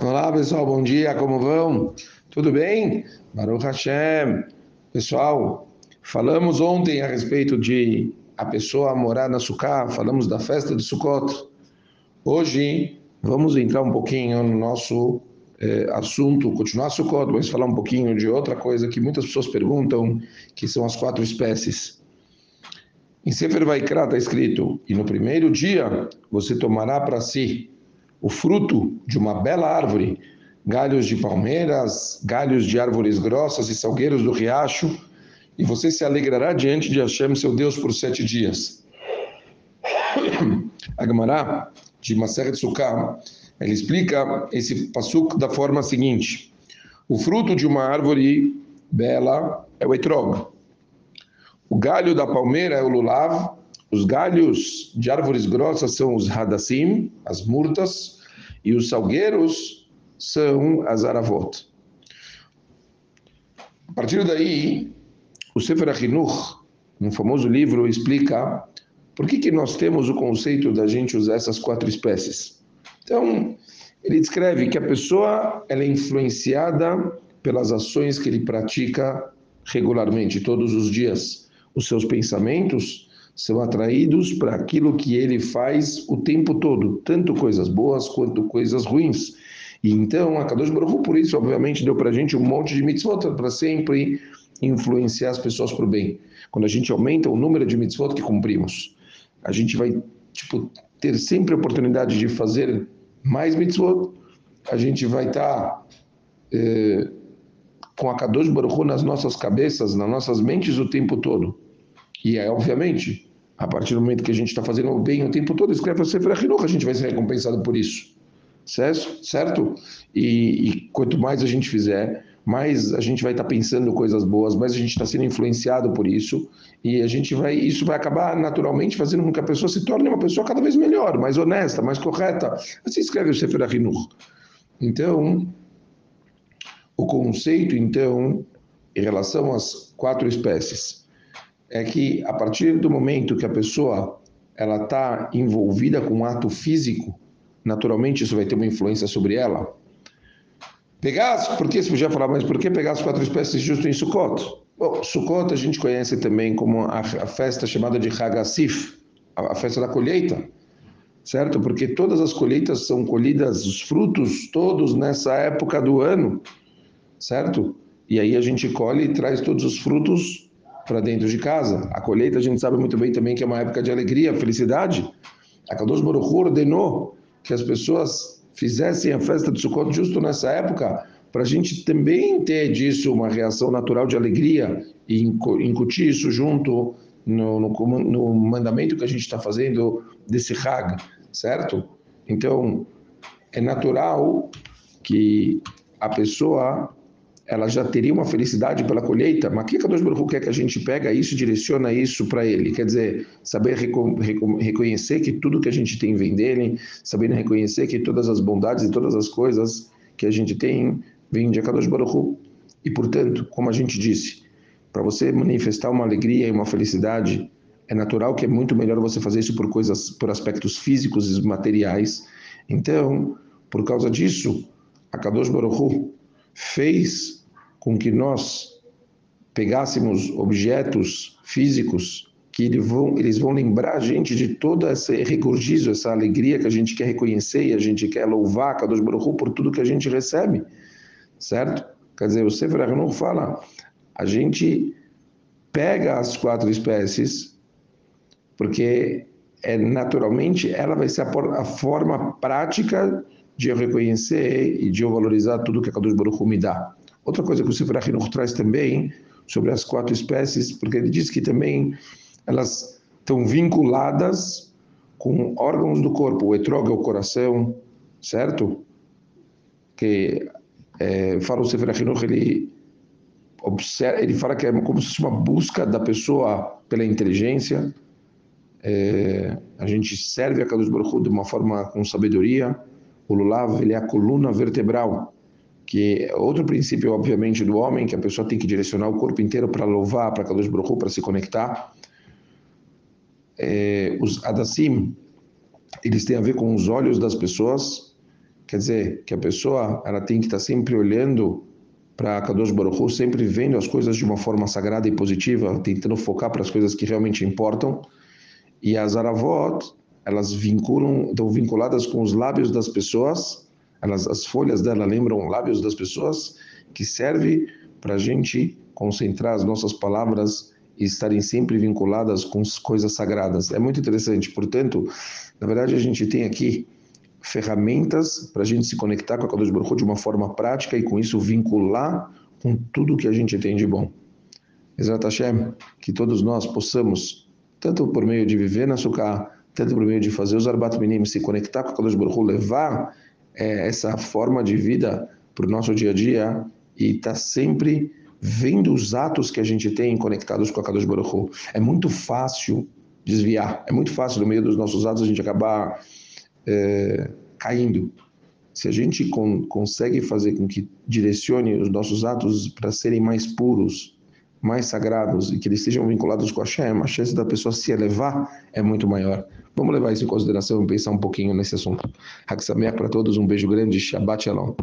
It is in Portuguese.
Olá pessoal, bom dia, como vão? Tudo bem? Baruch Hashem. Pessoal, falamos ontem a respeito de a pessoa morar na Sukkah, falamos da festa de Sukkot. Hoje vamos entrar um pouquinho no nosso eh, assunto, continuar Sukkot, mas falar um pouquinho de outra coisa que muitas pessoas perguntam, que são as quatro espécies. Em Sefer Vaikra está escrito, e no primeiro dia você tomará para si o fruto de uma bela árvore, galhos de palmeiras, galhos de árvores grossas e salgueiros do riacho, e você se alegrará diante de Hashem, seu Deus, por sete dias. A Gemara, de Maseret Sukkah, ele explica esse pasuk da forma seguinte: o fruto de uma árvore bela é o etrog, o galho da palmeira é o lulav, os galhos de árvores grossas são os hadassim, as murtas, e os salgueiros são as aravot. A partir daí, o Sefer Achinuch, um famoso livro, explica por que, que nós temos o conceito da gente usar essas quatro espécies. Então, ele descreve que a pessoa ela é influenciada pelas ações que ele pratica regularmente, todos os dias. Os seus pensamentos são atraídos para aquilo que ele faz o tempo todo, tanto coisas boas quanto coisas ruins. E então, a Kadosh Baruch por isso, obviamente, deu para a gente um monte de mitzvot para sempre influenciar as pessoas para o bem. Quando a gente aumenta o número de mitzvot que cumprimos, a gente vai tipo, ter sempre a oportunidade de fazer mais mitzvot, a gente vai estar tá, é, com a Kadosh Baruch nas nossas cabeças, nas nossas mentes o tempo todo. E é, obviamente, a partir do momento que a gente está fazendo o bem o tempo todo, escreve o Sefer Achinuch, a gente vai ser recompensado por isso. Certo? certo? E, e, quanto mais a gente fizer, mais a gente vai estar tá pensando coisas boas, mais a gente está sendo influenciado por isso, e a gente vai, isso vai acabar naturalmente fazendo com que a pessoa se torne uma pessoa cada vez melhor, mais honesta, mais correta. Assim escreve o Sefer Achinuch. Então, o conceito, então, em relação às quatro espécies, é que a partir do momento que a pessoa ela está envolvida com um ato físico, naturalmente isso vai ter uma influência sobre ela. Pegar, as, por que você podia falar, mas por que pegar as quatro espécies justo em Sukkot? Bom, Sukkot a gente conhece também como a, a festa chamada de Hagasif, a, a festa da colheita, certo? Porque todas as colheitas são colhidas, os frutos todos nessa época do ano, certo? E aí a gente colhe e traz todos os frutos para dentro de casa. A colheita a gente sabe muito bem também que é uma época de alegria, felicidade. A Kadosh Baruch ordenou que as pessoas fizessem a festa de Sukkot justo nessa época, para a gente também ter disso uma reação natural de alegria e incutir isso junto no, no, no mandamento que a gente está fazendo desse Hag, certo? Então, é natural que a pessoa ela já teria uma felicidade pela colheita, mas o que Kadosh Baruch quer que a gente pega isso e direciona isso para ele? Quer dizer, saber reconhecer que tudo que a gente tem vem dele, saber reconhecer que todas as bondades e todas as coisas que a gente tem vêm de Kadosh Baruch E, portanto, como a gente disse, para você manifestar uma alegria e uma felicidade, é natural que é muito melhor você fazer isso por coisas, por aspectos físicos e materiais. Então, por causa disso, a Baruch fez com que nós pegássemos objetos físicos que eles vão, eles vão lembrar a gente de todo esse recurgizo, essa alegria que a gente quer reconhecer e a gente quer louvar Kadosh Baruch por tudo que a gente recebe, certo? Quer dizer, o Sefer Aruch fala, a gente pega as quatro espécies, porque é naturalmente ela vai ser a, a forma prática de eu reconhecer e de eu valorizar tudo que a Kadosh Baruch me dá. Outra coisa que o Sefer Achinuch traz também sobre as quatro espécies, porque ele diz que também elas estão vinculadas com órgãos do corpo. O etrog é o coração, certo? Que é, fala o Sefer ele observa, ele fala que é como se fosse uma busca da pessoa pela inteligência. É, a gente serve a Kadosh Baruch de uma forma com sabedoria. O lulav ele é a coluna vertebral que é outro princípio, obviamente, do homem, que a pessoa tem que direcionar o corpo inteiro para louvar, para Kadosh Baruch para se conectar. É, os Adassim, eles têm a ver com os olhos das pessoas, quer dizer que a pessoa ela tem que estar sempre olhando para Kadosh Baruch sempre vendo as coisas de uma forma sagrada e positiva, tentando focar para as coisas que realmente importam. E as aravot, elas vinculam, estão vinculadas com os lábios das pessoas, elas, as folhas dela lembram lábios das pessoas, que serve para a gente concentrar as nossas palavras e estarem sempre vinculadas com coisas sagradas. É muito interessante. Portanto, na verdade, a gente tem aqui ferramentas para a gente se conectar com a Kadosh Baruch de uma forma prática e com isso vincular com tudo que a gente tem de bom. Exato Hashem, que todos nós possamos, tanto por meio de viver na Sukkah, tanto por meio de fazer os Arbat Minim, se conectar com a Kadosh Baruch levar é, essa forma de vida para o nosso dia a dia e tá sempre vendo os atos que a gente tem conectados com a Kadosh Baruch É muito fácil desviar, é muito fácil no meio dos nossos atos a gente acabar é, caindo. Se a gente con consegue fazer com que direcione os nossos atos para serem mais puros, mais sagrados e que eles estejam vinculados com a Hashem, a chance da pessoa se elevar é muito maior. Vamos levar isso em consideração e pensar um pouquinho nesse assunto. Haksameach para todos, um beijo grande, Shabbat Shalom.